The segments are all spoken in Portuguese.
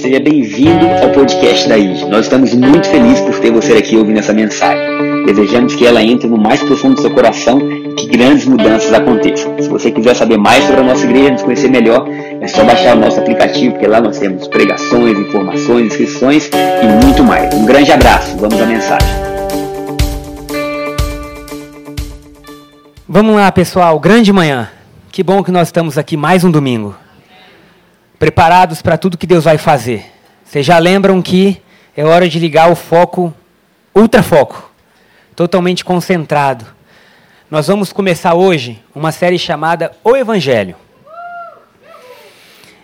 seja bem-vindo ao podcast da ID. Nós estamos muito felizes por ter você aqui ouvindo essa mensagem. Desejamos que ela entre no mais profundo do seu coração e que grandes mudanças aconteçam. Se você quiser saber mais sobre a nossa igreja, nos conhecer melhor, é só baixar o nosso aplicativo, porque lá nós temos pregações, informações, inscrições e muito mais. Um grande abraço, vamos à mensagem. Vamos lá, pessoal, grande manhã. Que bom que nós estamos aqui mais um domingo preparados para tudo que Deus vai fazer. Vocês já lembram que é hora de ligar o foco, ultrafoco, totalmente concentrado. Nós vamos começar hoje uma série chamada O Evangelho.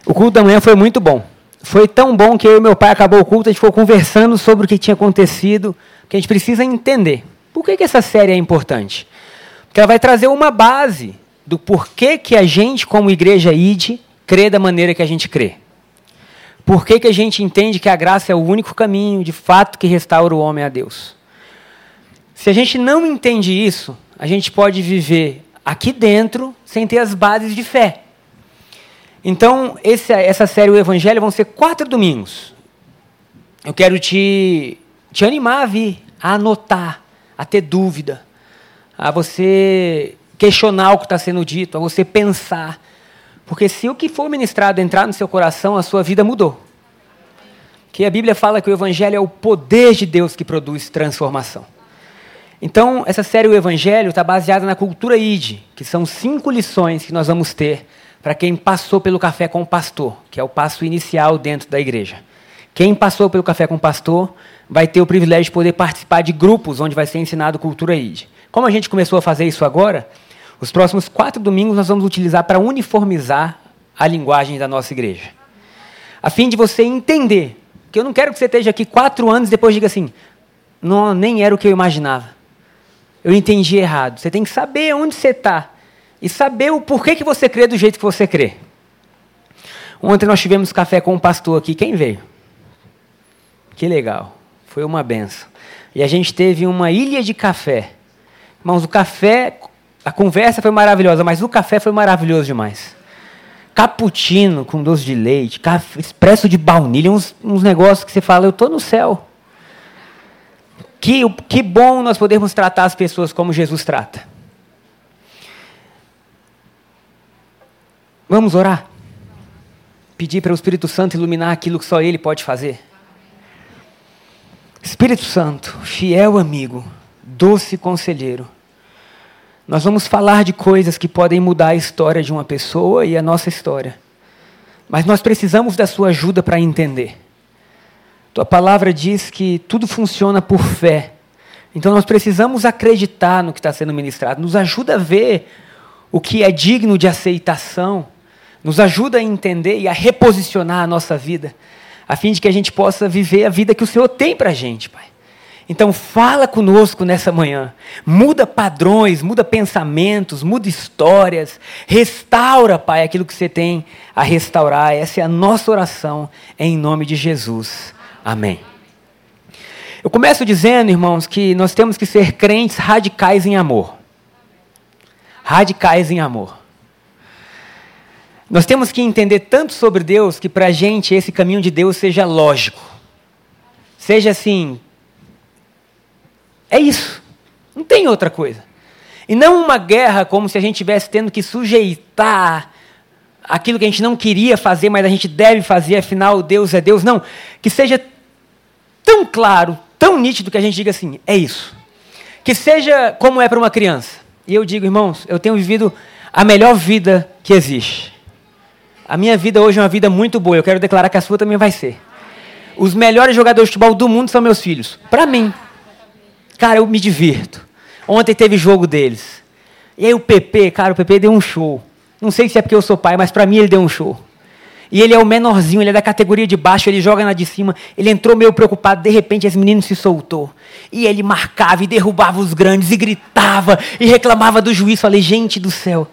O culto da manhã foi muito bom. Foi tão bom que eu e meu pai acabou o culto, a gente ficou conversando sobre o que tinha acontecido, que a gente precisa entender. Por que, que essa série é importante? Porque ela vai trazer uma base do porquê que a gente, como igreja ID, crê da maneira que a gente crê? Por que, que a gente entende que a graça é o único caminho, de fato, que restaura o homem a Deus? Se a gente não entende isso, a gente pode viver aqui dentro sem ter as bases de fé. Então, esse, essa série O Evangelho vão ser quatro domingos. Eu quero te, te animar a vir, a anotar, a ter dúvida, a você questionar o que está sendo dito, a você pensar. Porque se o que for ministrado entrar no seu coração, a sua vida mudou. Que a Bíblia fala que o Evangelho é o poder de Deus que produz transformação. Então, essa série O Evangelho está baseada na cultura ID, que são cinco lições que nós vamos ter para quem passou pelo café com o pastor, que é o passo inicial dentro da igreja. Quem passou pelo café com o pastor vai ter o privilégio de poder participar de grupos onde vai ser ensinado cultura ID. Como a gente começou a fazer isso agora, os próximos quatro domingos nós vamos utilizar para uniformizar a linguagem da nossa igreja. A fim de você entender. Que eu não quero que você esteja aqui quatro anos e depois diga assim: não, nem era o que eu imaginava. Eu entendi errado. Você tem que saber onde você está e saber o porquê que você crê do jeito que você crê. Ontem nós tivemos café com um pastor aqui. Quem veio? Que legal. Foi uma benção. E a gente teve uma ilha de café. Irmãos, o café a conversa foi maravilhosa, mas o café foi maravilhoso demais. Cappuccino com doce de leite, café, expresso de baunilha, uns, uns negócios que você fala, eu estou no céu. Que, que bom nós podermos tratar as pessoas como Jesus trata. Vamos orar? Pedir para o Espírito Santo iluminar aquilo que só Ele pode fazer. Espírito Santo, fiel amigo, doce conselheiro, nós vamos falar de coisas que podem mudar a história de uma pessoa e a nossa história. Mas nós precisamos da sua ajuda para entender. Tua palavra diz que tudo funciona por fé. Então nós precisamos acreditar no que está sendo ministrado. Nos ajuda a ver o que é digno de aceitação. Nos ajuda a entender e a reposicionar a nossa vida, a fim de que a gente possa viver a vida que o Senhor tem para a gente, Pai. Então fala conosco nessa manhã. Muda padrões, muda pensamentos, muda histórias. Restaura, Pai, aquilo que você tem a restaurar. Essa é a nossa oração em nome de Jesus. Amém. Eu começo dizendo, irmãos, que nós temos que ser crentes radicais em amor. Radicais em amor. Nós temos que entender tanto sobre Deus que para a gente esse caminho de Deus seja lógico. Seja assim, é isso. Não tem outra coisa. E não uma guerra como se a gente estivesse tendo que sujeitar aquilo que a gente não queria fazer, mas a gente deve fazer, afinal Deus é Deus. Não. Que seja tão claro, tão nítido que a gente diga assim: é isso. Que seja como é para uma criança. E eu digo, irmãos, eu tenho vivido a melhor vida que existe. A minha vida hoje é uma vida muito boa. Eu quero declarar que a sua também vai ser. Os melhores jogadores de futebol do mundo são meus filhos. Para mim. Cara, eu me divirto. Ontem teve jogo deles. E aí o PP, cara, o PP deu um show. Não sei se é porque eu sou pai, mas para mim ele deu um show. E ele é o menorzinho, ele é da categoria de baixo, ele joga na de cima. Ele entrou meio preocupado, de repente esse menino se soltou. E ele marcava e derrubava os grandes e gritava e reclamava do juiz. Falei, gente do céu.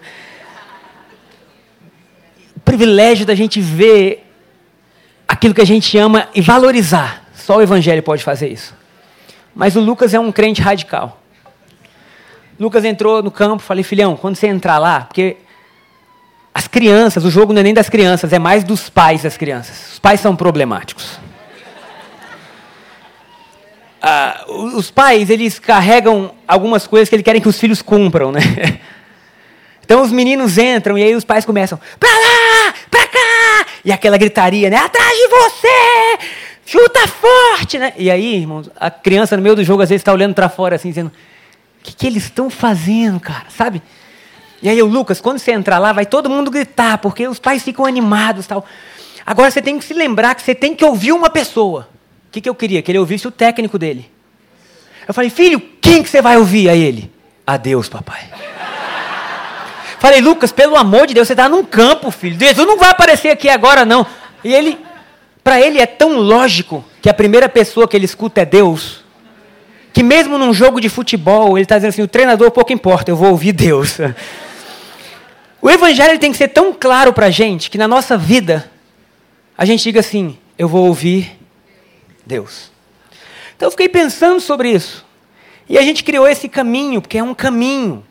O privilégio da gente ver aquilo que a gente ama e valorizar. Só o evangelho pode fazer isso. Mas o Lucas é um crente radical. Lucas entrou no campo, falei, filhão, quando você entrar lá, porque as crianças, o jogo não é nem das crianças, é mais dos pais das crianças. Os pais são problemáticos. Ah, os pais, eles carregam algumas coisas que eles querem que os filhos cumpram, né? Então os meninos entram e aí os pais começam, pra lá, pra cá, e aquela gritaria, né? Atrás de você, chuta forte, né? E aí, irmãos, a criança no meio do jogo às vezes está olhando para fora assim, dizendo, o que, que eles estão fazendo, cara, sabe? E aí, o Lucas, quando você entrar lá, vai todo mundo gritar, porque os pais ficam animados tal. Agora você tem que se lembrar que você tem que ouvir uma pessoa. O que, que eu queria? Que ele ouvisse o técnico dele. Eu falei, filho, quem que você vai ouvir a ele? A Deus, papai. Falei, Lucas, pelo amor de Deus, você está num campo, filho. Jesus não vai aparecer aqui agora, não. E ele, para ele é tão lógico que a primeira pessoa que ele escuta é Deus, que mesmo num jogo de futebol, ele está dizendo assim: o treinador pouco importa, eu vou ouvir Deus. O evangelho tem que ser tão claro para a gente que na nossa vida a gente diga assim: eu vou ouvir Deus. Então eu fiquei pensando sobre isso. E a gente criou esse caminho, porque é um caminho.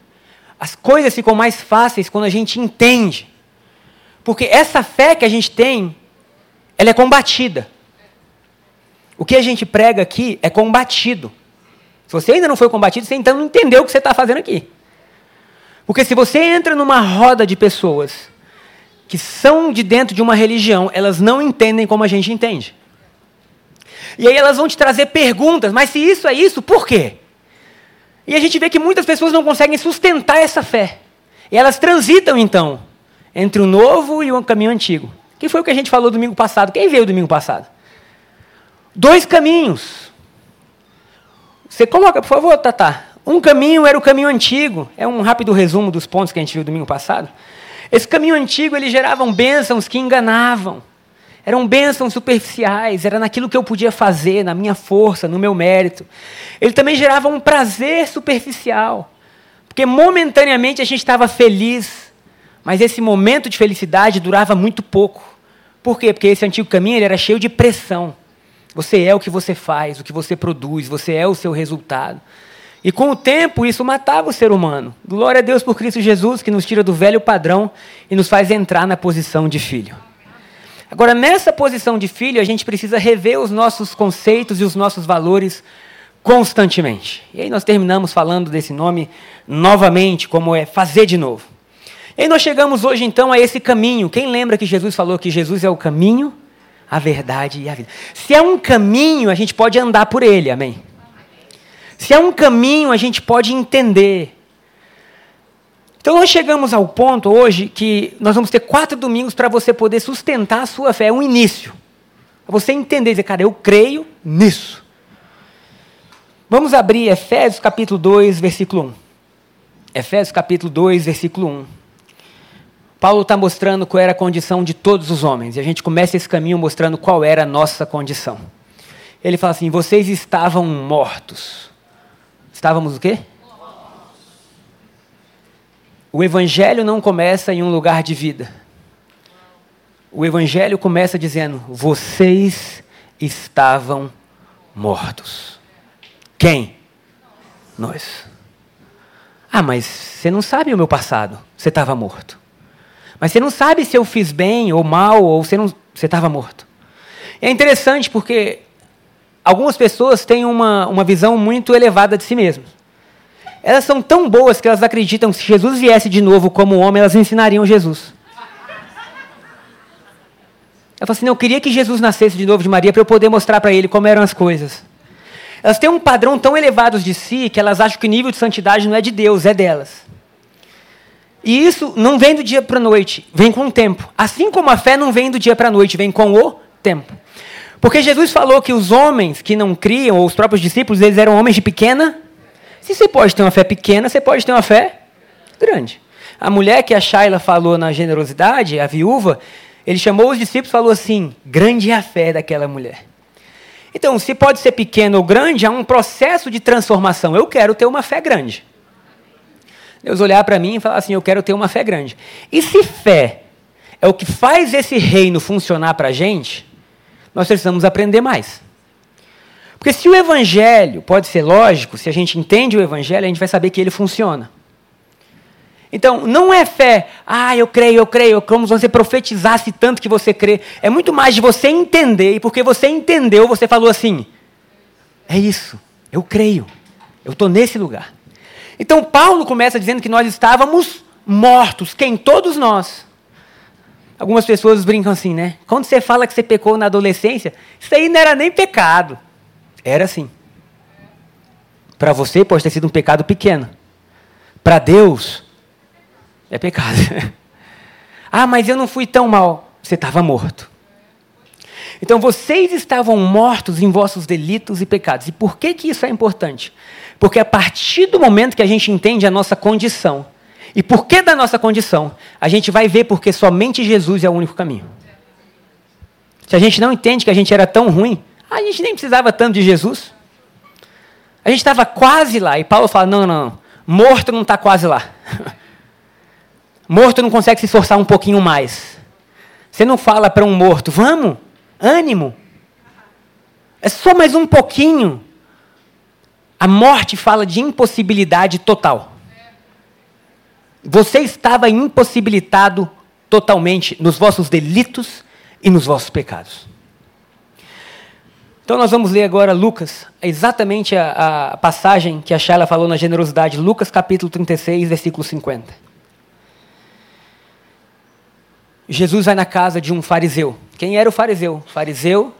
As coisas ficam mais fáceis quando a gente entende. Porque essa fé que a gente tem, ela é combatida. O que a gente prega aqui é combatido. Se você ainda não foi combatido, você então não entendeu o que você está fazendo aqui. Porque se você entra numa roda de pessoas que são de dentro de uma religião, elas não entendem como a gente entende. E aí elas vão te trazer perguntas, mas se isso é isso, por quê? E a gente vê que muitas pessoas não conseguem sustentar essa fé. E elas transitam, então, entre o novo e o caminho antigo. Que foi o que a gente falou domingo passado. Quem veio domingo passado? Dois caminhos. Você coloca, por favor, Tata. Um caminho era o caminho antigo. É um rápido resumo dos pontos que a gente viu domingo passado. Esse caminho antigo, ele gerava bênçãos que enganavam. Eram bênçãos superficiais, era naquilo que eu podia fazer, na minha força, no meu mérito. Ele também gerava um prazer superficial, porque momentaneamente a gente estava feliz, mas esse momento de felicidade durava muito pouco. Por quê? Porque esse antigo caminho ele era cheio de pressão. Você é o que você faz, o que você produz, você é o seu resultado. E com o tempo isso matava o ser humano. Glória a Deus por Cristo Jesus, que nos tira do velho padrão e nos faz entrar na posição de filho. Agora, nessa posição de filho, a gente precisa rever os nossos conceitos e os nossos valores constantemente. E aí nós terminamos falando desse nome novamente, como é fazer de novo. E nós chegamos hoje então a esse caminho. Quem lembra que Jesus falou que Jesus é o caminho, a verdade e a vida? Se é um caminho, a gente pode andar por ele, amém? Se é um caminho, a gente pode entender. Então nós chegamos ao ponto hoje que nós vamos ter quatro domingos para você poder sustentar a sua fé, é um início. Para você entender, dizer, cara, eu creio nisso. Vamos abrir Efésios capítulo 2, versículo 1. Efésios capítulo 2, versículo 1. Paulo está mostrando qual era a condição de todos os homens. E a gente começa esse caminho mostrando qual era a nossa condição. Ele fala assim: vocês estavam mortos. Estávamos o quê? O Evangelho não começa em um lugar de vida. O Evangelho começa dizendo: vocês estavam mortos. Quem? Nós. Ah, mas você não sabe o meu passado. Você estava morto. Mas você não sabe se eu fiz bem ou mal, ou você não. Você estava morto. É interessante porque algumas pessoas têm uma, uma visão muito elevada de si mesmas elas são tão boas que elas acreditam que se Jesus viesse de novo como homem, elas ensinariam Jesus. Ela fala assim: não, eu queria que Jesus nascesse de novo de Maria para eu poder mostrar para ele como eram as coisas. Elas têm um padrão tão elevado de si que elas acham que o nível de santidade não é de Deus, é delas. E isso não vem do dia para a noite, vem com o tempo. Assim como a fé não vem do dia para a noite, vem com o tempo. Porque Jesus falou que os homens que não criam, ou os próprios discípulos, eles eram homens de pequena se você pode ter uma fé pequena, você pode ter uma fé grande. A mulher que a Shaila falou na generosidade, a viúva, ele chamou os discípulos e falou assim: grande é a fé daquela mulher. Então, se pode ser pequeno ou grande, há um processo de transformação. Eu quero ter uma fé grande. Deus olhar para mim e falar assim: eu quero ter uma fé grande. E se fé é o que faz esse reino funcionar para a gente, nós precisamos aprender mais. Porque se o evangelho pode ser lógico, se a gente entende o evangelho, a gente vai saber que ele funciona. Então, não é fé, ah, eu creio, eu creio, como se você profetizasse tanto que você crê. É muito mais de você entender, e porque você entendeu, você falou assim: é isso, eu creio, eu estou nesse lugar. Então, Paulo começa dizendo que nós estávamos mortos, quem? Todos nós. Algumas pessoas brincam assim, né? Quando você fala que você pecou na adolescência, isso aí não era nem pecado. Era assim. Para você pode ter sido um pecado pequeno. Para Deus, é pecado. ah, mas eu não fui tão mal. Você estava morto. Então vocês estavam mortos em vossos delitos e pecados. E por que, que isso é importante? Porque a partir do momento que a gente entende a nossa condição, e por que da nossa condição, a gente vai ver porque somente Jesus é o único caminho. Se a gente não entende que a gente era tão ruim, a gente nem precisava tanto de Jesus. A gente estava quase lá. E Paulo fala: não, não, não. Morto não está quase lá. Morto não consegue se esforçar um pouquinho mais. Você não fala para um morto, vamos, ânimo. É só mais um pouquinho. A morte fala de impossibilidade total. Você estava impossibilitado totalmente nos vossos delitos e nos vossos pecados. Então nós vamos ler agora Lucas, exatamente a, a passagem que a Shaila falou na generosidade, Lucas capítulo 36, versículo 50. Jesus vai na casa de um fariseu. Quem era o fariseu? O fariseu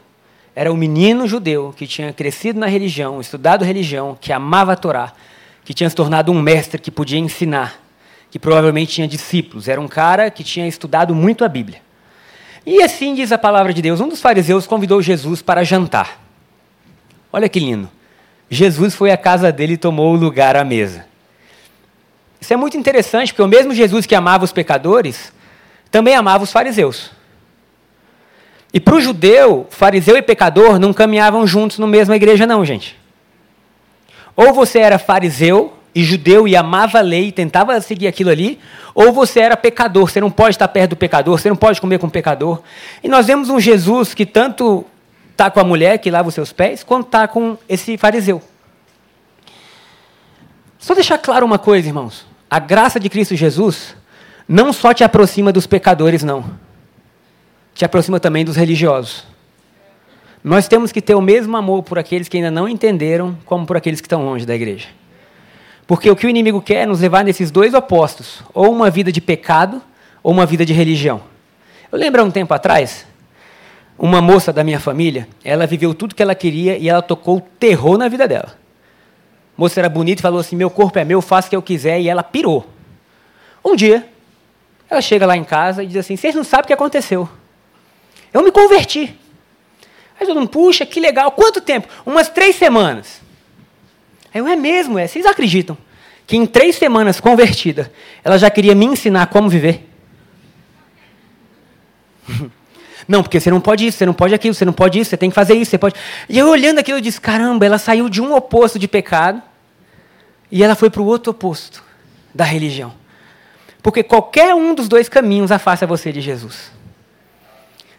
era um menino judeu que tinha crescido na religião, estudado religião, que amava a Torá, que tinha se tornado um mestre que podia ensinar, que provavelmente tinha discípulos. Era um cara que tinha estudado muito a Bíblia. E assim diz a palavra de Deus: um dos fariseus convidou Jesus para jantar. Olha que lindo. Jesus foi à casa dele e tomou o lugar à mesa. Isso é muito interessante, porque o mesmo Jesus que amava os pecadores, também amava os fariseus. E para o judeu, fariseu e pecador não caminhavam juntos na mesma igreja, não, gente. Ou você era fariseu e judeu e amava a lei e tentava seguir aquilo ali, ou você era pecador, você não pode estar perto do pecador, você não pode comer com o pecador. E nós vemos um Jesus que tanto está com a mulher que lava os seus pés, quanto está com esse fariseu. Só deixar claro uma coisa, irmãos. A graça de Cristo Jesus não só te aproxima dos pecadores, não. Te aproxima também dos religiosos. Nós temos que ter o mesmo amor por aqueles que ainda não entenderam, como por aqueles que estão longe da igreja. Porque o que o inimigo quer é nos levar nesses dois opostos: ou uma vida de pecado, ou uma vida de religião. Eu lembro há um tempo atrás, uma moça da minha família, ela viveu tudo que ela queria e ela tocou terror na vida dela. A moça era bonita e falou assim: Meu corpo é meu, faço o que eu quiser, e ela pirou. Um dia, ela chega lá em casa e diz assim: Vocês não sabem o que aconteceu. Eu me converti. Aí todo mundo, puxa, que legal. Quanto tempo? Umas três semanas. Aí eu, é mesmo, é. Vocês acreditam que em três semanas convertida, ela já queria me ensinar como viver? Não, porque você não pode isso, você não pode aquilo, você não pode isso, você tem que fazer isso, você pode. E eu olhando aquilo, eu disse: caramba, ela saiu de um oposto de pecado e ela foi para o outro oposto da religião. Porque qualquer um dos dois caminhos afasta você de Jesus.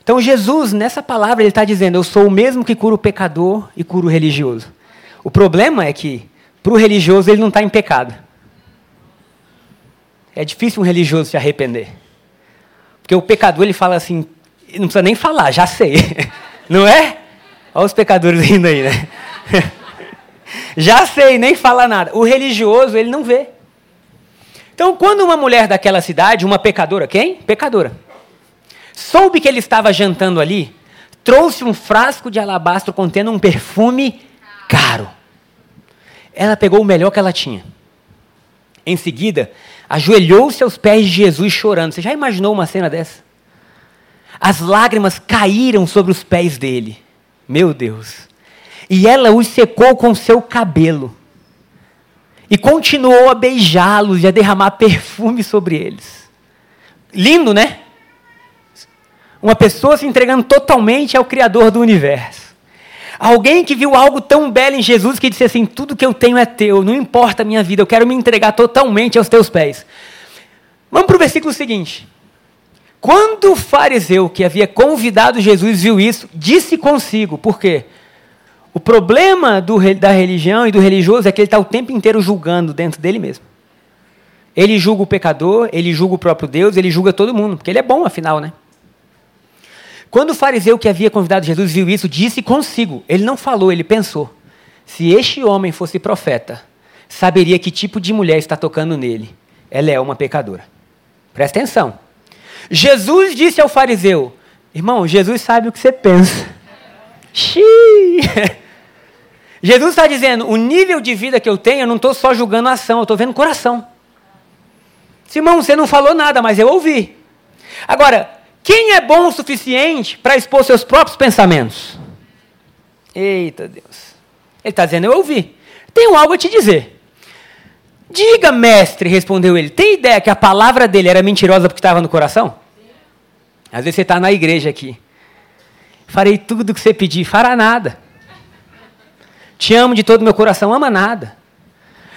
Então, Jesus, nessa palavra, ele está dizendo: Eu sou o mesmo que cura o pecador e cura o religioso. O problema é que, para o religioso, ele não está em pecado. É difícil um religioso se arrepender. Porque o pecador, ele fala assim: Não precisa nem falar, já sei. Não é? Olha os pecadores rindo aí, né? já sei, nem fala nada. O religioso, ele não vê. Então, quando uma mulher daquela cidade, uma pecadora, quem? Pecadora, soube que ele estava jantando ali, trouxe um frasco de alabastro contendo um perfume caro. Ela pegou o melhor que ela tinha. Em seguida, ajoelhou-se aos pés de Jesus chorando. Você já imaginou uma cena dessa? As lágrimas caíram sobre os pés dele. Meu Deus. E ela os secou com seu cabelo e continuou a beijá-los e a derramar perfume sobre eles. Lindo, né? Uma pessoa se entregando totalmente ao Criador do universo. Alguém que viu algo tão belo em Jesus que disse assim: Tudo que eu tenho é teu, não importa a minha vida, eu quero me entregar totalmente aos teus pés. Vamos para o versículo seguinte. Quando o fariseu que havia convidado Jesus viu isso, disse consigo: Por quê? O problema do, da religião e do religioso é que ele está o tempo inteiro julgando dentro dele mesmo. Ele julga o pecador, ele julga o próprio Deus, ele julga todo mundo, porque ele é bom, afinal, né? Quando o fariseu que havia convidado Jesus viu isso, disse consigo. Ele não falou, ele pensou. Se este homem fosse profeta, saberia que tipo de mulher está tocando nele. Ela é uma pecadora. Presta atenção. Jesus disse ao fariseu: Irmão, Jesus sabe o que você pensa. Xiii. Jesus está dizendo: o nível de vida que eu tenho, eu não estou só julgando a ação, eu estou vendo o coração. Simão, você não falou nada, mas eu ouvi. Agora, quem é bom o suficiente para expor seus próprios pensamentos? Eita Deus. Ele está dizendo, eu ouvi. Tenho algo a te dizer. Diga, mestre, respondeu ele. Tem ideia que a palavra dele era mentirosa porque estava no coração? Às vezes você está na igreja aqui. Farei tudo o que você pedir, fará nada. Te amo de todo meu coração, ama nada.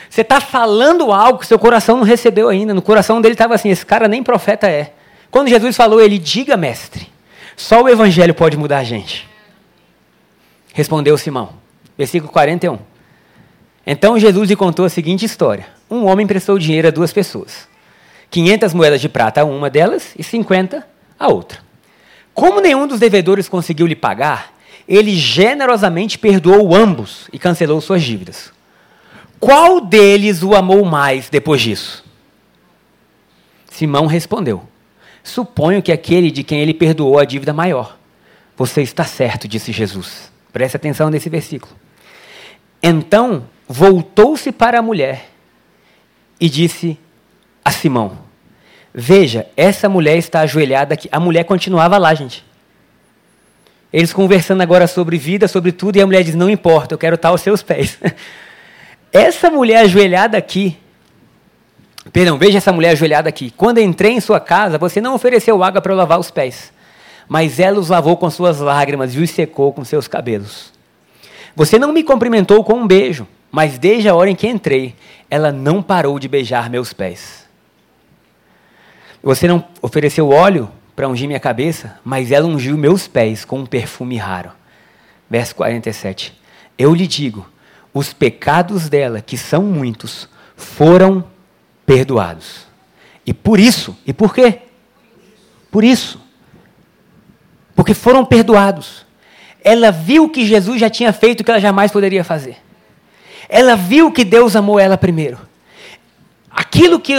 Você está falando algo que seu coração não recebeu ainda. No coração dele estava assim: esse cara nem profeta é. Quando Jesus falou, ele: diga, mestre, só o evangelho pode mudar a gente. Respondeu Simão. Versículo 41. Então Jesus lhe contou a seguinte história: Um homem prestou dinheiro a duas pessoas. 500 moedas de prata a uma delas e 50 a outra. Como nenhum dos devedores conseguiu lhe pagar, ele generosamente perdoou ambos e cancelou suas dívidas. Qual deles o amou mais depois disso? Simão respondeu: Suponho que aquele de quem ele perdoou a dívida maior. Você está certo, disse Jesus. Preste atenção nesse versículo. Então voltou-se para a mulher e disse a Simão: Veja, essa mulher está ajoelhada aqui. A mulher continuava lá, gente. Eles conversando agora sobre vida, sobre tudo, e a mulher diz: Não importa, eu quero estar aos seus pés. Essa mulher ajoelhada aqui, perdão, veja essa mulher ajoelhada aqui. Quando entrei em sua casa, você não ofereceu água para lavar os pés, mas ela os lavou com suas lágrimas e os secou com seus cabelos. Você não me cumprimentou com um beijo, mas desde a hora em que entrei, ela não parou de beijar meus pés. Você não ofereceu óleo para ungir minha cabeça, mas ela ungiu meus pés com um perfume raro. Verso 47. Eu lhe digo os pecados dela, que são muitos, foram perdoados. E por isso, e por quê? Por isso. Porque foram perdoados. Ela viu que Jesus já tinha feito o que ela jamais poderia fazer. Ela viu que Deus amou ela primeiro. Aquilo que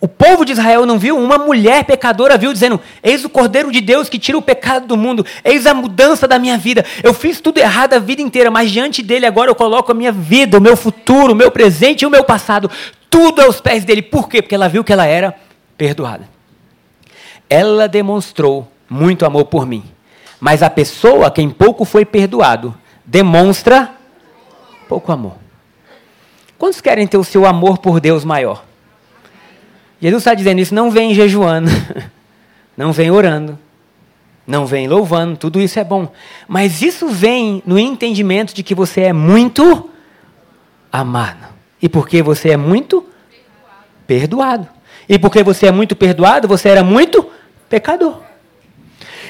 o povo de Israel não viu, uma mulher pecadora viu, dizendo: Eis o Cordeiro de Deus que tira o pecado do mundo, eis a mudança da minha vida. Eu fiz tudo errado a vida inteira, mas diante dele agora eu coloco a minha vida, o meu futuro, o meu presente e o meu passado, tudo aos pés dele. Por quê? Porque ela viu que ela era perdoada. Ela demonstrou muito amor por mim, mas a pessoa a quem pouco foi perdoado demonstra pouco amor. Quantos querem ter o seu amor por Deus maior? Jesus está dizendo isso, não vem jejuando, não vem orando, não vem louvando, tudo isso é bom. Mas isso vem no entendimento de que você é muito amado. E porque você é muito perdoado. E porque você é muito perdoado, você era muito pecador.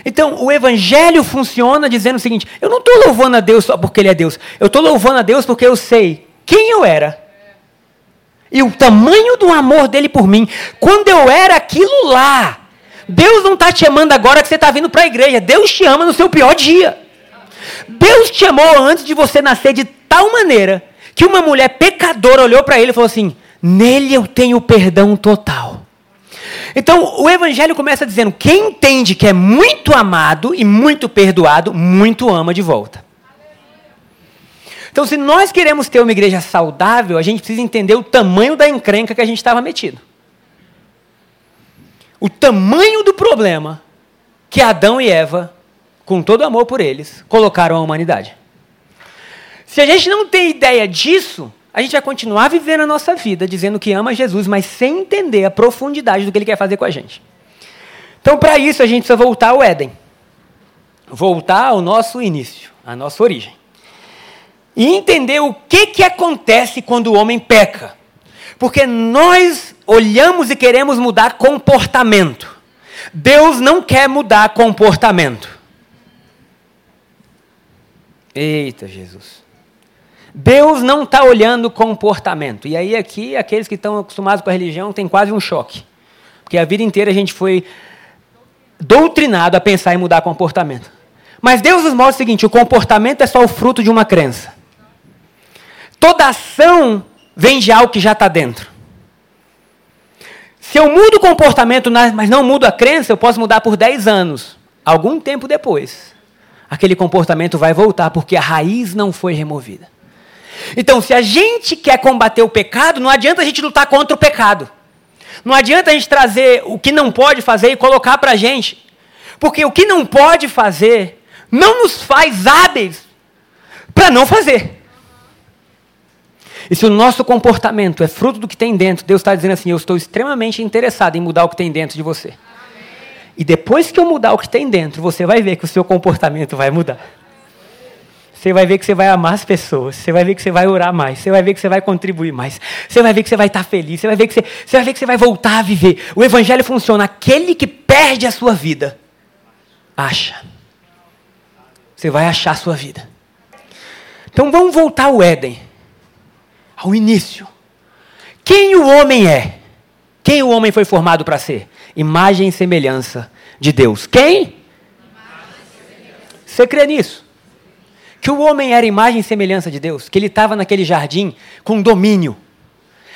Então, o evangelho funciona dizendo o seguinte: eu não estou louvando a Deus só porque Ele é Deus. Eu estou louvando a Deus porque eu sei quem eu era e o tamanho do amor dele por mim. Quando eu era aquilo lá. Deus não está te amando agora que você está vindo para a igreja. Deus te ama no seu pior dia. Deus te amou antes de você nascer de tal maneira que uma mulher pecadora olhou para ele e falou assim: Nele eu tenho perdão total. Então o evangelho começa dizendo: quem entende que é muito amado e muito perdoado, muito ama de volta. Então, se nós queremos ter uma igreja saudável, a gente precisa entender o tamanho da encrenca que a gente estava metido. O tamanho do problema que Adão e Eva, com todo amor por eles, colocaram à humanidade. Se a gente não tem ideia disso, a gente vai continuar vivendo a nossa vida dizendo que ama Jesus, mas sem entender a profundidade do que ele quer fazer com a gente. Então, para isso, a gente precisa voltar ao Éden. Voltar ao nosso início, à nossa origem e entender o que, que acontece quando o homem peca. Porque nós olhamos e queremos mudar comportamento. Deus não quer mudar comportamento. Eita, Jesus. Deus não está olhando comportamento. E aí, aqui, aqueles que estão acostumados com a religião têm quase um choque. Porque a vida inteira a gente foi doutrinado a pensar em mudar comportamento. Mas Deus nos mostra o seguinte: o comportamento é só o fruto de uma crença. Toda ação vem de algo que já está dentro. Se eu mudo o comportamento, mas não mudo a crença, eu posso mudar por 10 anos. Algum tempo depois, aquele comportamento vai voltar porque a raiz não foi removida. Então, se a gente quer combater o pecado, não adianta a gente lutar contra o pecado. Não adianta a gente trazer o que não pode fazer e colocar para a gente. Porque o que não pode fazer não nos faz hábeis para não fazer. E se o nosso comportamento é fruto do que tem dentro, Deus está dizendo assim: eu estou extremamente interessado em mudar o que tem dentro de você. E depois que eu mudar o que tem dentro, você vai ver que o seu comportamento vai mudar. Você vai ver que você vai amar as pessoas. Você vai ver que você vai orar mais. Você vai ver que você vai contribuir mais. Você vai ver que você vai estar feliz. Você vai ver que você, você vai ver que você vai voltar a viver. O evangelho funciona. Aquele que perde a sua vida, acha. Você vai achar a sua vida. Então vamos voltar ao Éden ao início. Quem o homem é? Quem o homem foi formado para ser? Imagem e semelhança de Deus. Quem? Você crê nisso? Que o homem era imagem e semelhança de Deus? Que ele estava naquele jardim com domínio.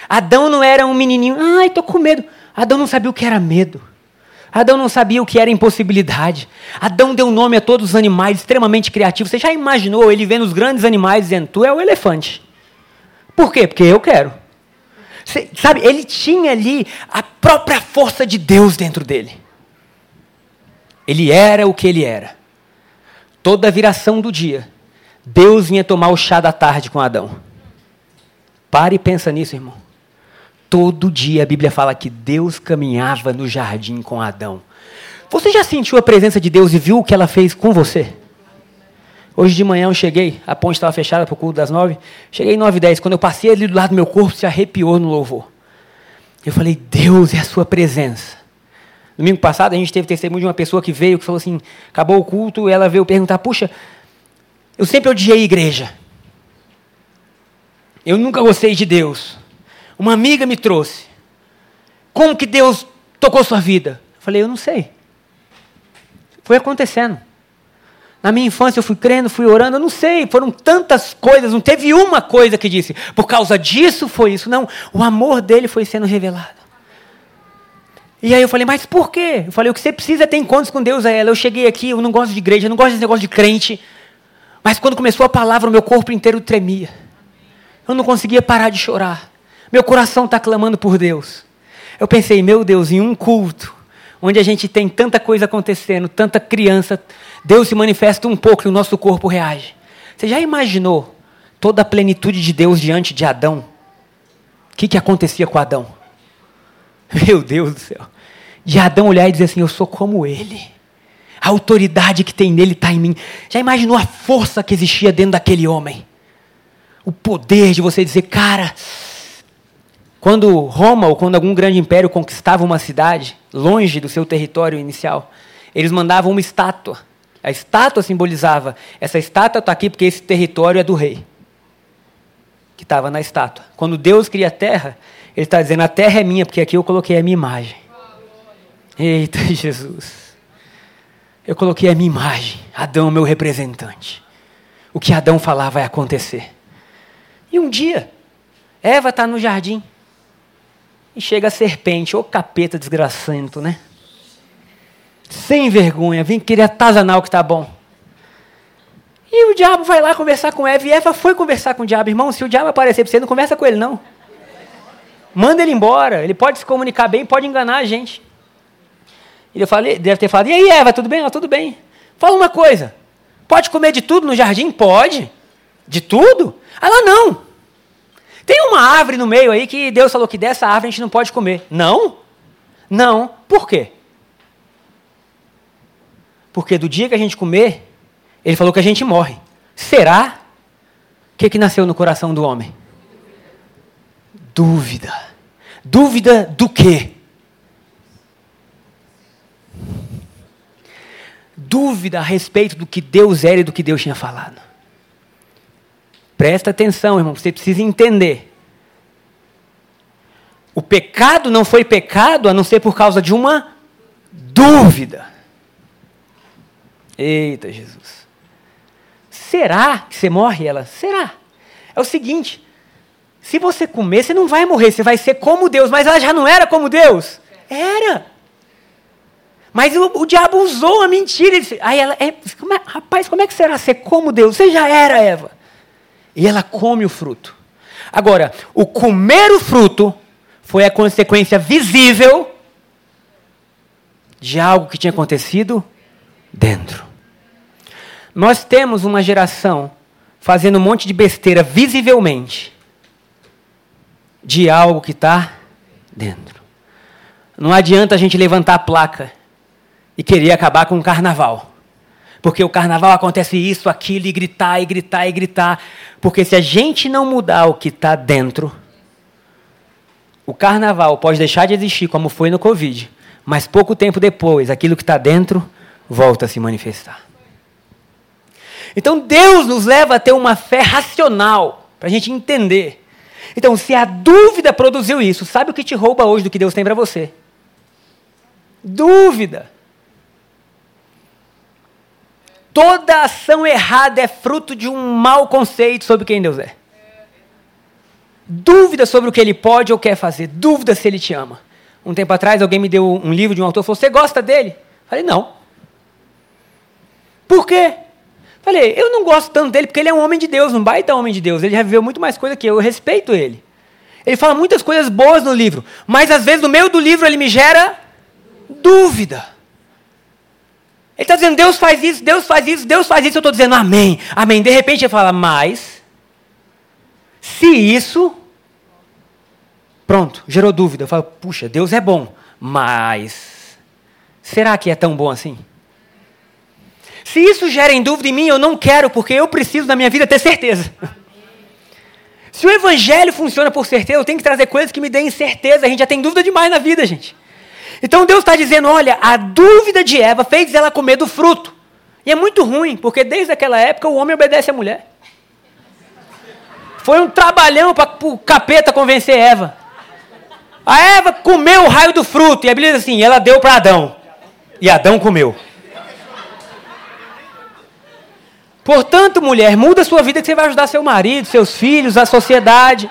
Adão não era um menininho, ai, estou com medo. Adão não sabia o que era medo. Adão não sabia o que era impossibilidade. Adão deu nome a todos os animais, extremamente criativos. Você já imaginou ele vendo os grandes animais dizendo: Tu é o elefante. Por quê? Porque eu quero. Sabe, ele tinha ali a própria força de Deus dentro dele. Ele era o que ele era. Toda a viração do dia, Deus vinha tomar o chá da tarde com Adão. Pare e pensa nisso, irmão. Todo dia a Bíblia fala que Deus caminhava no jardim com Adão. Você já sentiu a presença de Deus e viu o que ela fez com você? Hoje de manhã eu cheguei, a ponte estava fechada para o culto das nove. Cheguei nove e dez. Quando eu passei ali do lado do meu corpo, se arrepiou no louvor. Eu falei, Deus é a sua presença. Domingo passado a gente teve testemunho de uma pessoa que veio, que falou assim, acabou o culto, ela veio perguntar, puxa, eu sempre odiei igreja. Eu nunca gostei de Deus. Uma amiga me trouxe. Como que Deus tocou sua vida? Eu falei, eu não sei. Foi acontecendo. Na minha infância eu fui crendo, fui orando, eu não sei, foram tantas coisas, não teve uma coisa que disse, por causa disso foi isso. Não, o amor dele foi sendo revelado. E aí eu falei, mas por quê? Eu falei, o que você precisa é ter encontros com Deus a ela. Eu cheguei aqui, eu não gosto de igreja, eu não gosto desse negócio de crente. Mas quando começou a palavra, o meu corpo inteiro tremia. Eu não conseguia parar de chorar. Meu coração está clamando por Deus. Eu pensei, meu Deus, em um culto, onde a gente tem tanta coisa acontecendo, tanta criança, Deus se manifesta um pouco e o nosso corpo reage. Você já imaginou toda a plenitude de Deus diante de Adão? O que, que acontecia com Adão? Meu Deus do céu. De Adão olhar e dizer assim: Eu sou como ele. A autoridade que tem nele está em mim. Já imaginou a força que existia dentro daquele homem? O poder de você dizer, cara, quando Roma ou quando algum grande império conquistava uma cidade, longe do seu território inicial, eles mandavam uma estátua. A estátua simbolizava, essa estátua está aqui porque esse território é do rei. Que estava na estátua. Quando Deus cria a terra, Ele está dizendo, a terra é minha, porque aqui eu coloquei a minha imagem. Eita Jesus. Eu coloquei a minha imagem. Adão, meu representante. O que Adão falar vai acontecer. E um dia, Eva está no jardim. E chega a serpente, ô capeta desgraçado, né? Sem vergonha, vem querer atazanar o que está bom. E o diabo vai lá conversar com Eva, e Eva foi conversar com o diabo. Irmão, se o diabo aparecer para você, não conversa com ele, não. Manda ele embora. Ele pode se comunicar bem, pode enganar a gente. Ele falei, deve ter falado, e aí, Eva, tudo bem? Ela, tudo bem. Fala uma coisa. Pode comer de tudo no jardim? Pode. De tudo? Ela, não. Tem uma árvore no meio aí que Deus falou que dessa árvore a gente não pode comer. Não? Não. Por quê? Porque do dia que a gente comer, ele falou que a gente morre. Será? O que, que nasceu no coração do homem? Dúvida. Dúvida do quê? Dúvida a respeito do que Deus era e do que Deus tinha falado. Presta atenção, irmão, você precisa entender. O pecado não foi pecado a não ser por causa de uma dúvida. Eita Jesus. Será que você morre? Ela, será? É o seguinte: se você comer, você não vai morrer, você vai ser como Deus. Mas ela já não era como Deus? Era. Mas o, o diabo usou a mentira. Aí ela, é, como é, rapaz, como é que será ser como Deus? Você já era, Eva. E ela come o fruto. Agora, o comer o fruto foi a consequência visível de algo que tinha acontecido dentro. Nós temos uma geração fazendo um monte de besteira visivelmente de algo que está dentro. Não adianta a gente levantar a placa e querer acabar com o carnaval. Porque o carnaval acontece isso, aquilo, e gritar, e gritar, e gritar. Porque se a gente não mudar o que está dentro, o carnaval pode deixar de existir, como foi no Covid. Mas pouco tempo depois, aquilo que está dentro volta a se manifestar. Então Deus nos leva a ter uma fé racional, para a gente entender. Então, se a dúvida produziu isso, sabe o que te rouba hoje do que Deus tem para você? Dúvida. Toda ação errada é fruto de um mau conceito sobre quem Deus é. Dúvida sobre o que ele pode ou quer fazer. Dúvida se ele te ama. Um tempo atrás, alguém me deu um livro de um autor e falou: Você gosta dele? Falei: Não. Por quê? Falei, eu não gosto tanto dele porque ele é um homem de Deus, um baita homem de Deus. Ele já viveu muito mais coisa que eu, eu respeito ele. Ele fala muitas coisas boas no livro, mas às vezes no meio do livro ele me gera dúvida. Ele está dizendo, Deus faz isso, Deus faz isso, Deus faz isso. Eu estou dizendo, amém, amém. De repente ele fala, mas, se isso. Pronto, gerou dúvida. Eu falo, puxa, Deus é bom, mas. Será que é tão bom assim? Se isso gera em dúvida em mim, eu não quero, porque eu preciso na minha vida ter certeza. Se o evangelho funciona por certeza, eu tenho que trazer coisas que me deem certeza. A gente já tem dúvida demais na vida, gente. Então Deus está dizendo: olha, a dúvida de Eva fez ela comer do fruto. E é muito ruim, porque desde aquela época o homem obedece à mulher. Foi um trabalhão para o capeta convencer Eva. A Eva comeu o raio do fruto, e a Bíblia diz assim: ela deu para Adão. E Adão comeu. Portanto, mulher, muda a sua vida que você vai ajudar seu marido, seus filhos, a sociedade.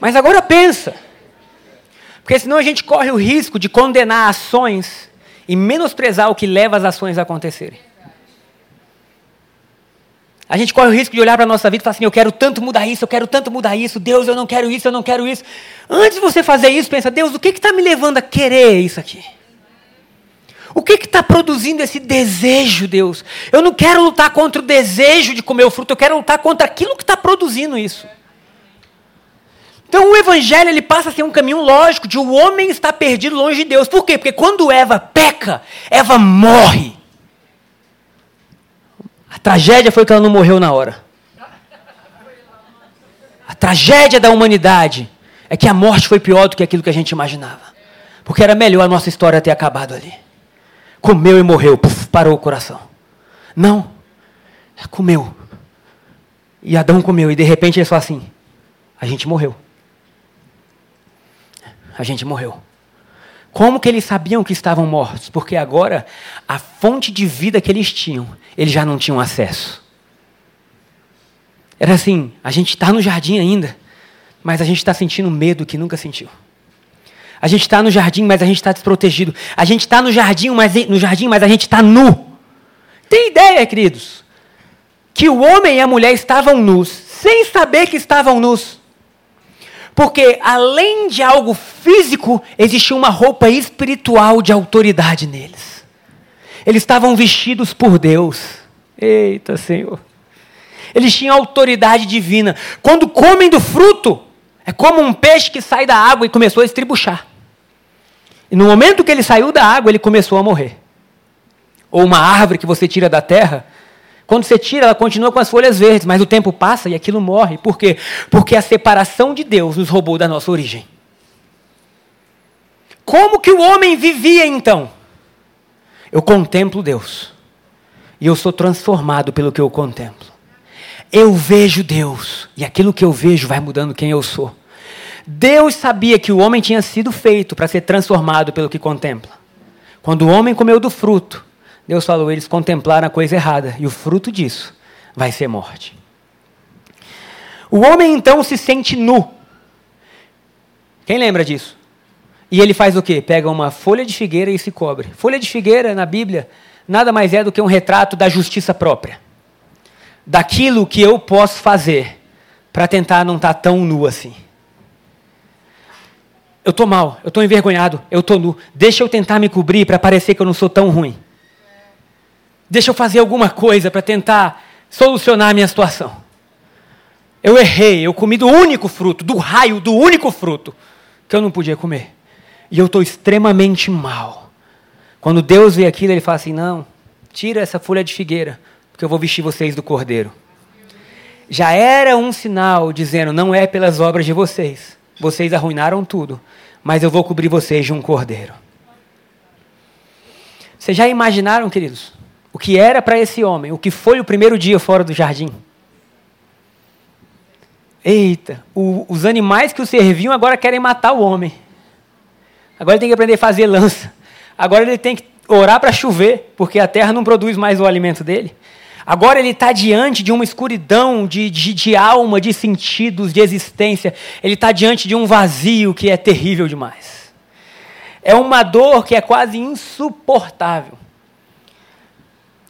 Mas agora pensa. Porque senão a gente corre o risco de condenar ações e menosprezar o que leva as ações a acontecerem. A gente corre o risco de olhar para a nossa vida e falar assim: eu quero tanto mudar isso, eu quero tanto mudar isso, Deus, eu não quero isso, eu não quero isso. Antes de você fazer isso, pensa: Deus, o que está me levando a querer isso aqui? O que está produzindo esse desejo, Deus? Eu não quero lutar contra o desejo de comer o fruto, eu quero lutar contra aquilo que está produzindo isso. Então o evangelho ele passa a ser um caminho lógico de o homem estar perdido longe de Deus. Por quê? Porque quando Eva peca, Eva morre. A tragédia foi que ela não morreu na hora. A tragédia da humanidade é que a morte foi pior do que aquilo que a gente imaginava. Porque era melhor a nossa história ter acabado ali comeu e morreu. Puf, parou o coração. Não. Comeu. E Adão comeu. E de repente ele falou assim: a gente morreu. A gente morreu. Como que eles sabiam que estavam mortos? Porque agora a fonte de vida que eles tinham, eles já não tinham acesso. Era assim: a gente está no jardim ainda, mas a gente está sentindo medo que nunca sentiu. A gente está no jardim, mas a gente está desprotegido. A gente está no jardim, mas no jardim, mas a gente está nu. Tem ideia, queridos? Que o homem e a mulher estavam nus, sem saber que estavam nus. Porque além de algo físico, existia uma roupa espiritual de autoridade neles. Eles estavam vestidos por Deus. Eita, Senhor. Eles tinham autoridade divina. Quando comem do fruto, é como um peixe que sai da água e começou a estribuchar. E no momento que ele saiu da água, ele começou a morrer. Ou uma árvore que você tira da terra, quando você tira, ela continua com as folhas verdes, mas o tempo passa e aquilo morre. Por quê? Porque a separação de Deus nos roubou da nossa origem. Como que o homem vivia então? Eu contemplo Deus. e eu sou transformado pelo que eu contemplo. Eu vejo Deus, e aquilo que eu vejo vai mudando quem eu sou. Deus sabia que o homem tinha sido feito para ser transformado pelo que contempla. Quando o homem comeu do fruto, Deus falou: eles contemplaram a coisa errada, e o fruto disso vai ser morte. O homem então se sente nu. Quem lembra disso? E ele faz o quê? Pega uma folha de figueira e se cobre. Folha de figueira, na Bíblia, nada mais é do que um retrato da justiça própria. Daquilo que eu posso fazer para tentar não estar tá tão nu assim. Eu estou mal, eu estou envergonhado, eu estou nu. Deixa eu tentar me cobrir para parecer que eu não sou tão ruim. Deixa eu fazer alguma coisa para tentar solucionar a minha situação. Eu errei, eu comi do único fruto, do raio do único fruto que eu não podia comer. E eu estou extremamente mal. Quando Deus vê aquilo, ele fala assim: não, tira essa folha de figueira, porque eu vou vestir vocês do cordeiro. Já era um sinal dizendo: não é pelas obras de vocês, vocês arruinaram tudo, mas eu vou cobrir vocês de um cordeiro. Vocês já imaginaram, queridos, o que era para esse homem, o que foi o primeiro dia fora do jardim? Eita, o, os animais que o serviam agora querem matar o homem. Agora ele tem que aprender a fazer lança. Agora ele tem que orar para chover, porque a terra não produz mais o alimento dele. Agora ele está diante de uma escuridão de, de, de, alma, de sentidos, de existência. Ele está diante de um vazio que é terrível demais. É uma dor que é quase insuportável.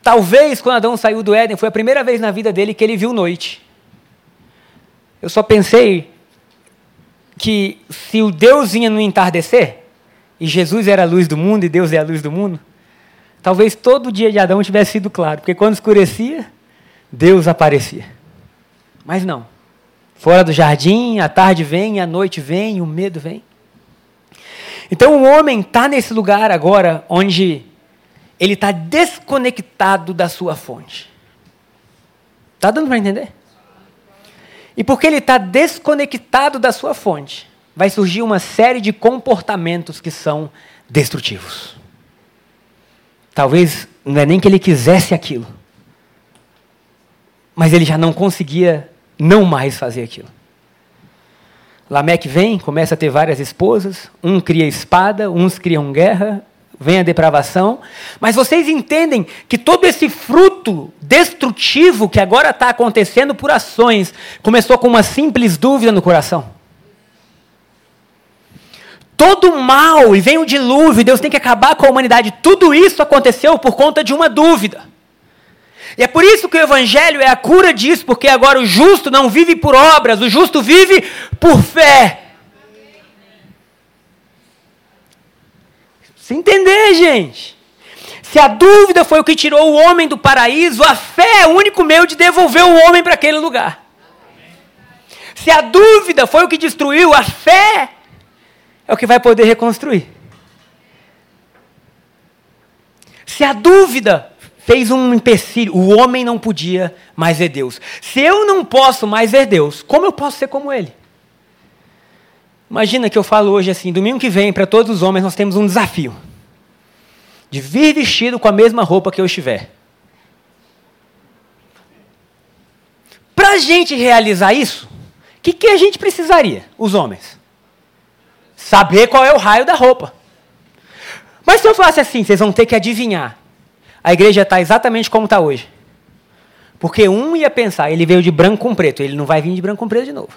Talvez quando Adão saiu do Éden, foi a primeira vez na vida dele que ele viu noite. Eu só pensei que se o Deus vinha no entardecer, e Jesus era a luz do mundo e Deus é a luz do mundo, talvez todo dia de Adão tivesse sido claro, porque quando escurecia, Deus aparecia. Mas não. Fora do jardim, a tarde vem, a noite vem, o medo vem. Então o homem está nesse lugar agora onde ele está desconectado da sua fonte. Está dando para entender? E porque ele está desconectado da sua fonte, vai surgir uma série de comportamentos que são destrutivos. Talvez não é nem que ele quisesse aquilo, mas ele já não conseguia não mais fazer aquilo. Lameque vem, começa a ter várias esposas, um cria espada, uns criam guerra, vem a depravação. Mas vocês entendem que todo esse fruto destrutivo que agora está acontecendo por ações começou com uma simples dúvida no coração. Todo mal, e vem o dilúvio, Deus tem que acabar com a humanidade. Tudo isso aconteceu por conta de uma dúvida. E é por isso que o Evangelho é a cura disso, porque agora o justo não vive por obras, o justo vive por fé. Se entender, gente. Se a dúvida foi o que tirou o homem do paraíso, a fé é o único meio de devolver o homem para aquele lugar. Se a dúvida foi o que destruiu, a fé é o que vai poder reconstruir. Se a dúvida fez um empecilho, o homem não podia mais ver Deus. Se eu não posso mais ver Deus, como eu posso ser como Ele? Imagina que eu falo hoje assim, domingo que vem, para todos os homens, nós temos um desafio. De vir vestido com a mesma roupa que eu estiver. Para a gente realizar isso, o que, que a gente precisaria, os homens? Saber qual é o raio da roupa. Mas se eu falasse assim, vocês vão ter que adivinhar. A igreja está exatamente como está hoje. Porque um ia pensar, ele veio de branco com preto, ele não vai vir de branco com preto de novo.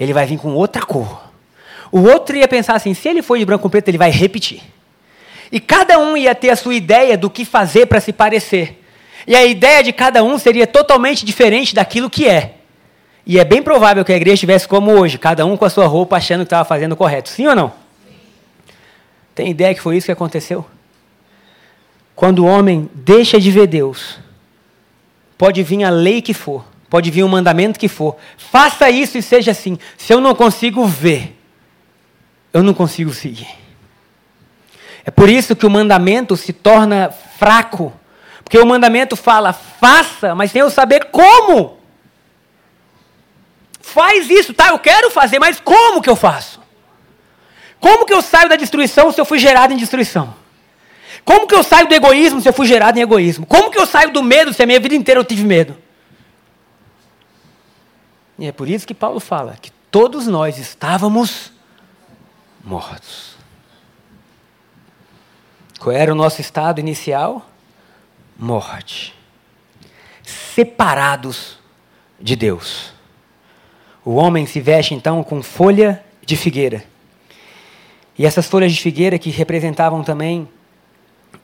Ele vai vir com outra cor. O outro ia pensar assim: se ele for de branco com preto, ele vai repetir. E cada um ia ter a sua ideia do que fazer para se parecer. E a ideia de cada um seria totalmente diferente daquilo que é. E é bem provável que a igreja estivesse como hoje, cada um com a sua roupa achando que estava fazendo o correto. Sim ou não? Tem ideia que foi isso que aconteceu? Quando o homem deixa de ver Deus, pode vir a lei que for, pode vir o mandamento que for, faça isso e seja assim. Se eu não consigo ver, eu não consigo seguir. É por isso que o mandamento se torna fraco. Porque o mandamento fala, faça, mas sem eu saber como. Faz isso, tá? Eu quero fazer, mas como que eu faço? Como que eu saio da destruição se eu fui gerado em destruição? Como que eu saio do egoísmo se eu fui gerado em egoísmo? Como que eu saio do medo se a minha vida inteira eu tive medo? E é por isso que Paulo fala que todos nós estávamos mortos. Qual era o nosso estado inicial? Morte. Separados de Deus. O homem se veste então com folha de figueira. E essas folhas de figueira que representavam também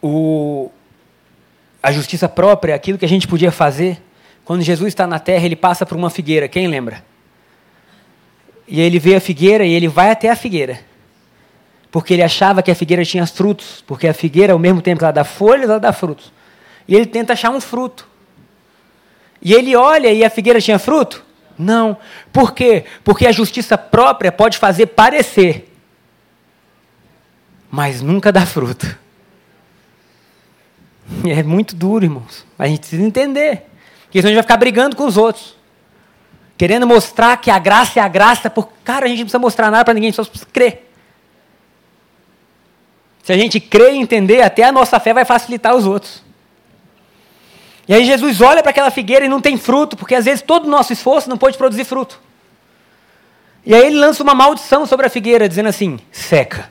o, a justiça própria, aquilo que a gente podia fazer. Quando Jesus está na terra, ele passa por uma figueira, quem lembra? E ele vê a figueira e ele vai até a figueira. Porque ele achava que a figueira tinha frutos, porque a figueira, ao mesmo tempo que ela dá folhas, ela dá frutos. E ele tenta achar um fruto. E ele olha e a figueira tinha fruto? Não. Por quê? Porque a justiça própria pode fazer parecer, mas nunca dá fruto. É muito duro, irmãos. A gente precisa entender. Porque senão a gente vai ficar brigando com os outros. Querendo mostrar que a graça é a graça. Por... Cara, a gente não precisa mostrar nada para ninguém, só precisa crer. Se a gente crer e entender, até a nossa fé vai facilitar os outros. E aí Jesus olha para aquela figueira e não tem fruto, porque às vezes todo o nosso esforço não pode produzir fruto. E aí ele lança uma maldição sobre a figueira, dizendo assim: seca.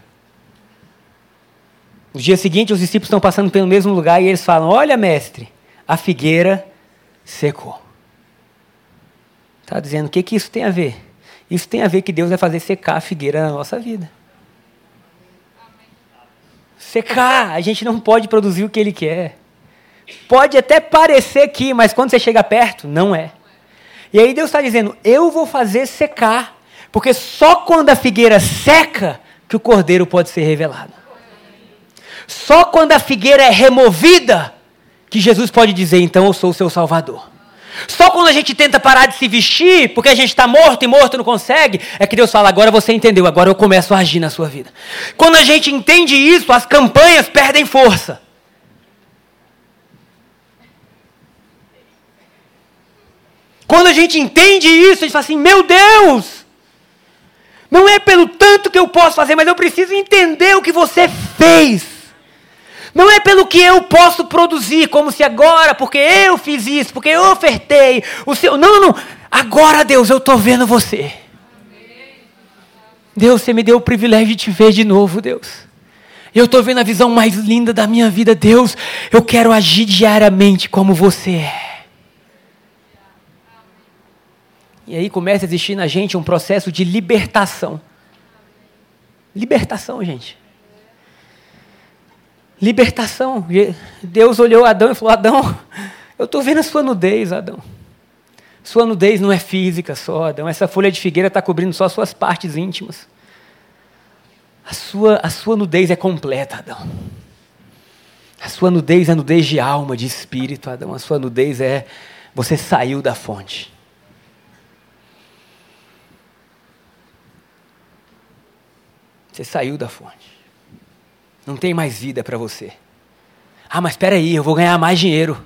No dia seguinte, os discípulos estão passando pelo mesmo lugar e eles falam: Olha, mestre, a figueira secou. Está dizendo o que, que isso tem a ver? Isso tem a ver que Deus vai fazer secar a figueira na nossa vida. Secar, a gente não pode produzir o que Ele quer. Pode até parecer que, mas quando você chega perto, não é. E aí Deus está dizendo: Eu vou fazer secar, porque só quando a figueira seca que o cordeiro pode ser revelado. Só quando a figueira é removida que Jesus pode dizer, então eu sou o seu salvador. Só quando a gente tenta parar de se vestir, porque a gente está morto e morto não consegue, é que Deus fala: agora você entendeu, agora eu começo a agir na sua vida. Quando a gente entende isso, as campanhas perdem força. Quando a gente entende isso, a gente fala assim: meu Deus, não é pelo tanto que eu posso fazer, mas eu preciso entender o que você fez. Não é pelo que eu posso produzir, como se agora, porque eu fiz isso, porque eu ofertei o seu. Não, não. Agora, Deus, eu estou vendo você. Deus, você me deu o privilégio de te ver de novo, Deus. Eu estou vendo a visão mais linda da minha vida, Deus. Eu quero agir diariamente como você é. E aí começa a existir na gente um processo de libertação. Libertação, gente. Libertação. Deus olhou Adão e falou: Adão, eu estou vendo a sua nudez, Adão. Sua nudez não é física só, Adão. Essa folha de figueira está cobrindo só as suas partes íntimas. A sua, a sua nudez é completa, Adão. A sua nudez é nudez de alma, de espírito, Adão. A sua nudez é você saiu da fonte. Você saiu da fonte. Não tem mais vida para você. Ah, mas espera aí, eu vou ganhar mais dinheiro.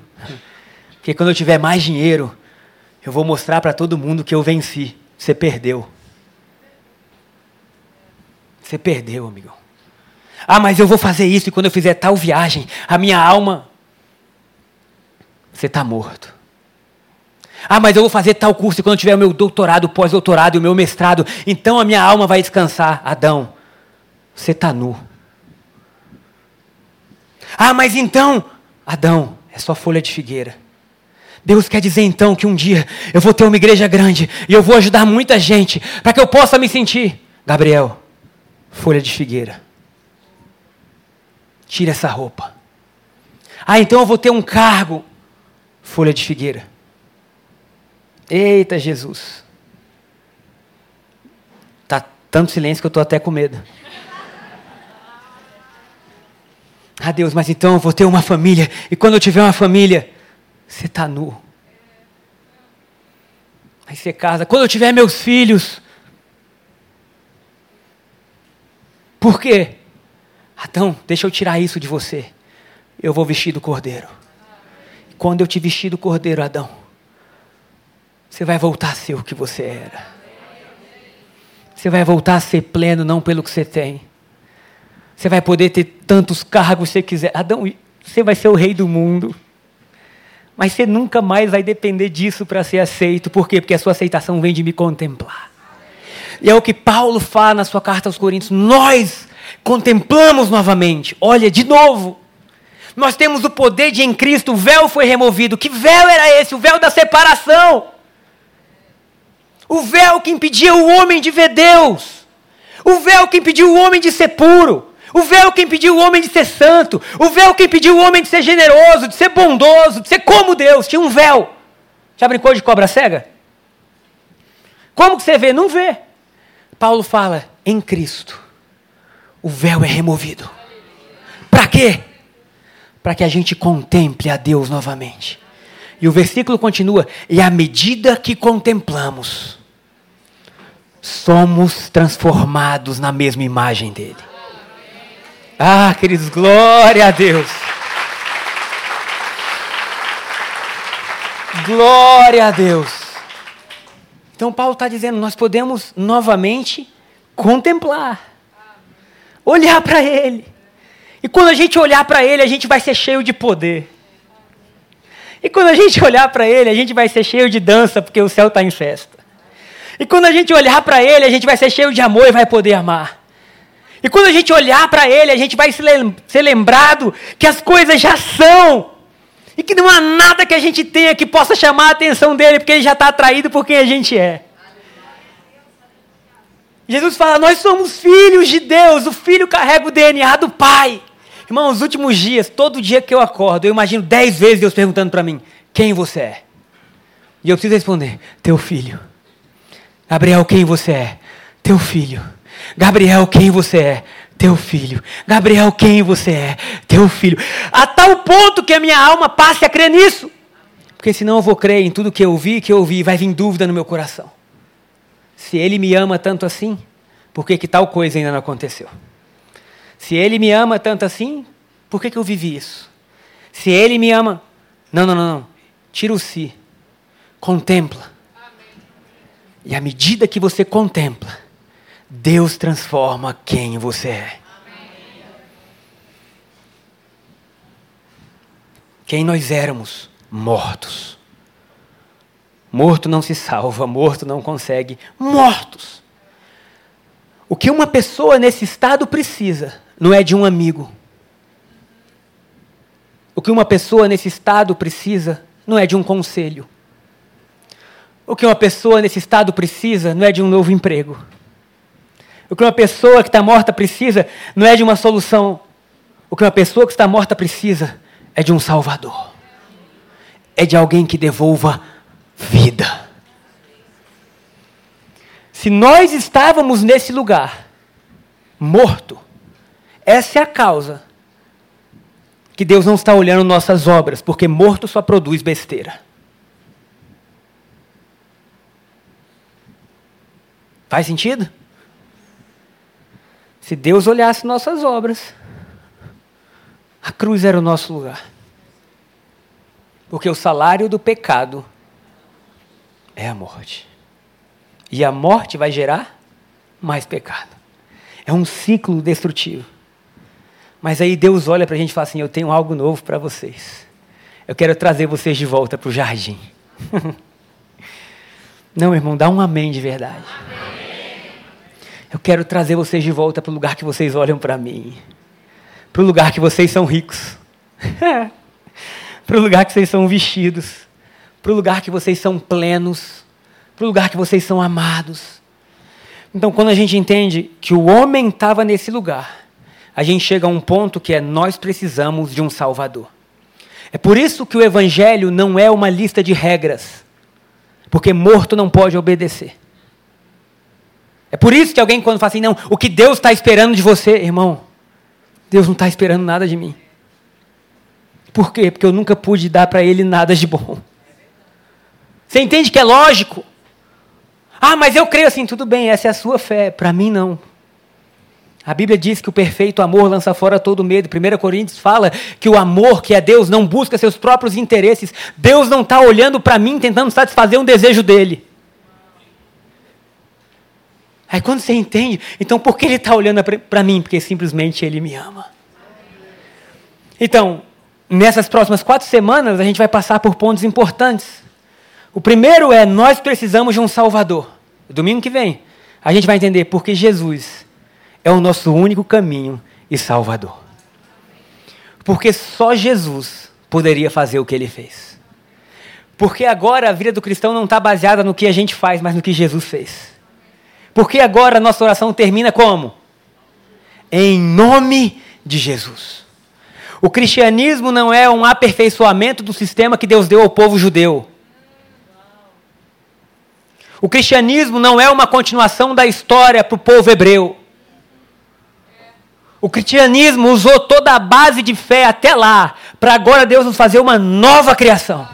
Porque quando eu tiver mais dinheiro, eu vou mostrar para todo mundo que eu venci. Você perdeu. Você perdeu, amigão. Ah, mas eu vou fazer isso e quando eu fizer tal viagem, a minha alma. Você está morto. Ah, mas eu vou fazer tal curso e quando eu tiver o meu doutorado, pós-doutorado e o meu mestrado, então a minha alma vai descansar. Adão, você está nu. Ah, mas então, Adão, é só folha de figueira. Deus quer dizer então que um dia eu vou ter uma igreja grande e eu vou ajudar muita gente para que eu possa me sentir. Gabriel, folha de figueira. Tira essa roupa. Ah, então eu vou ter um cargo. Folha de figueira. Eita Jesus. Tá tanto silêncio que eu estou até com medo. Ah, Deus, mas então eu vou ter uma família. E quando eu tiver uma família, você está nu. Aí você casa. Quando eu tiver meus filhos. Por quê? Adão, deixa eu tirar isso de você. Eu vou vestir do cordeiro. Quando eu te vestir do cordeiro, Adão, você vai voltar a ser o que você era. Você vai voltar a ser pleno, não pelo que você tem Você vai poder ter tantos cargos que você quiser. Adão, você vai ser o rei do mundo. Mas você nunca mais vai depender disso para ser aceito. Por quê? Porque a sua aceitação vem de me contemplar. E é o que Paulo fala na sua carta aos Coríntios. Nós contemplamos novamente. Olha, de novo. Nós temos o poder de em Cristo, o véu foi removido. Que véu era esse? O véu da separação. O véu que impedia o homem de ver Deus. O véu que impediu o homem de ser puro. O véu que impediu o homem de ser santo. O véu que impediu o homem de ser generoso, de ser bondoso, de ser como Deus. Tinha um véu. Já brincou de cobra cega? Como que você vê? Não vê. Paulo fala, em Cristo, o véu é removido. Para quê? Para que a gente contemple a Deus novamente. E o versículo continua: e à medida que contemplamos, somos transformados na mesma imagem dele. Ah, queridos, glória a Deus. Glória a Deus. Então, Paulo está dizendo: nós podemos novamente contemplar, olhar para Ele. E quando a gente olhar para Ele, a gente vai ser cheio de poder. E quando a gente olhar para Ele, a gente vai ser cheio de dança, porque o céu está em festa. E quando a gente olhar para Ele, a gente vai ser cheio de amor e vai poder amar. E quando a gente olhar para Ele, a gente vai ser lembrado que as coisas já são. E que não há nada que a gente tenha que possa chamar a atenção dele, porque ele já está atraído por quem a gente é. Jesus fala: Nós somos filhos de Deus, o filho carrega o DNA do Pai. Irmão, os últimos dias, todo dia que eu acordo, eu imagino dez vezes Deus perguntando para mim: Quem você é? E eu preciso responder: Teu filho. Gabriel, quem você é? Teu filho. Gabriel, quem você é? Teu filho. Gabriel, quem você é? Teu filho. A tal ponto que a minha alma passe a crer nisso. Porque senão eu vou crer em tudo que eu vi, que eu ouvi, vai vir dúvida no meu coração. Se ele me ama tanto assim, por que, que tal coisa ainda não aconteceu? Se ele me ama tanto assim, por que, que eu vivi isso? Se ele me ama. Não, não, não, não. Tira o si. Contempla. E à medida que você contempla, Deus transforma quem você é. Quem nós éramos? Mortos. Morto não se salva, morto não consegue. Mortos. O que uma pessoa nesse estado precisa não é de um amigo. O que uma pessoa nesse estado precisa não é de um conselho. O que uma pessoa nesse estado precisa não é de um novo emprego. O que uma pessoa que está morta precisa não é de uma solução. O que uma pessoa que está morta precisa é de um Salvador. É de alguém que devolva vida. Se nós estávamos nesse lugar, morto, essa é a causa que Deus não está olhando nossas obras, porque morto só produz besteira. Faz sentido? Se Deus olhasse nossas obras, a cruz era o nosso lugar. Porque o salário do pecado é a morte. E a morte vai gerar mais pecado. É um ciclo destrutivo. Mas aí Deus olha para a gente e fala assim: Eu tenho algo novo para vocês. Eu quero trazer vocês de volta para o jardim. Não, irmão, dá um amém de verdade. Amém. Eu quero trazer vocês de volta para o lugar que vocês olham para mim. Para o lugar que vocês são ricos. para o lugar que vocês são vestidos. Para o lugar que vocês são plenos. Para o lugar que vocês são amados. Então, quando a gente entende que o homem estava nesse lugar, a gente chega a um ponto que é nós precisamos de um Salvador. É por isso que o Evangelho não é uma lista de regras, porque morto não pode obedecer. É por isso que alguém, quando fala assim, não, o que Deus está esperando de você, irmão, Deus não está esperando nada de mim. Por quê? Porque eu nunca pude dar para Ele nada de bom. Você entende que é lógico? Ah, mas eu creio assim, tudo bem, essa é a sua fé. Para mim, não. A Bíblia diz que o perfeito amor lança fora todo medo. 1 Coríntios fala que o amor, que é Deus, não busca seus próprios interesses. Deus não está olhando para mim tentando satisfazer um desejo dele. Aí quando você entende, então por que ele está olhando para mim? Porque simplesmente ele me ama. Então, nessas próximas quatro semanas, a gente vai passar por pontos importantes. O primeiro é: nós precisamos de um Salvador. Domingo que vem, a gente vai entender porque Jesus é o nosso único caminho e Salvador. Porque só Jesus poderia fazer o que ele fez. Porque agora a vida do cristão não está baseada no que a gente faz, mas no que Jesus fez. Porque agora a nossa oração termina como? Em nome de Jesus. O cristianismo não é um aperfeiçoamento do sistema que Deus deu ao povo judeu. O cristianismo não é uma continuação da história para o povo hebreu. O cristianismo usou toda a base de fé até lá, para agora Deus nos fazer uma nova criação.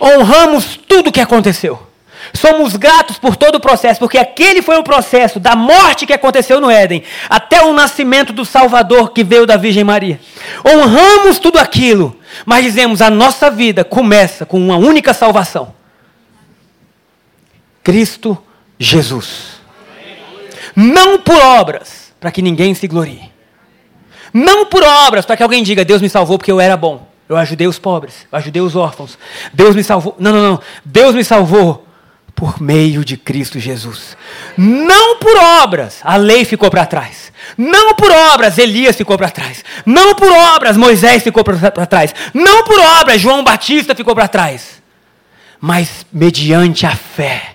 Honramos tudo o que aconteceu. Somos gratos por todo o processo, porque aquele foi o processo da morte que aconteceu no Éden, até o nascimento do Salvador que veio da Virgem Maria. Honramos tudo aquilo, mas dizemos: a nossa vida começa com uma única salvação: Cristo Jesus. Não por obras, para que ninguém se glorie. Não por obras, para que alguém diga: Deus me salvou porque eu era bom. Eu ajudei os pobres, eu ajudei os órfãos. Deus me salvou. Não, não, não. Deus me salvou por meio de Cristo Jesus. Não por obras, a lei ficou para trás. Não por obras, Elias ficou para trás. Não por obras, Moisés ficou para trás. Não por obras, João Batista ficou para trás. Mas mediante a fé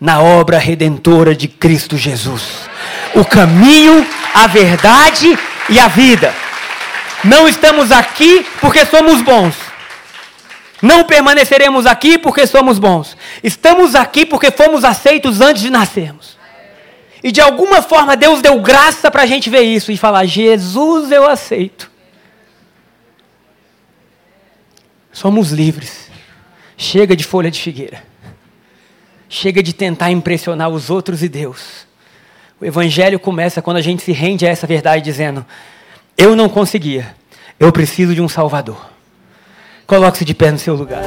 na obra redentora de Cristo Jesus. O caminho, a verdade e a vida. Não estamos aqui porque somos bons. Não permaneceremos aqui porque somos bons. Estamos aqui porque fomos aceitos antes de nascermos. E de alguma forma Deus deu graça para a gente ver isso e falar: Jesus eu aceito. Somos livres. Chega de folha de figueira. Chega de tentar impressionar os outros e Deus. O Evangelho começa quando a gente se rende a essa verdade, dizendo: Eu não conseguia, eu preciso de um Salvador. Coloque-se de pé no seu lugar.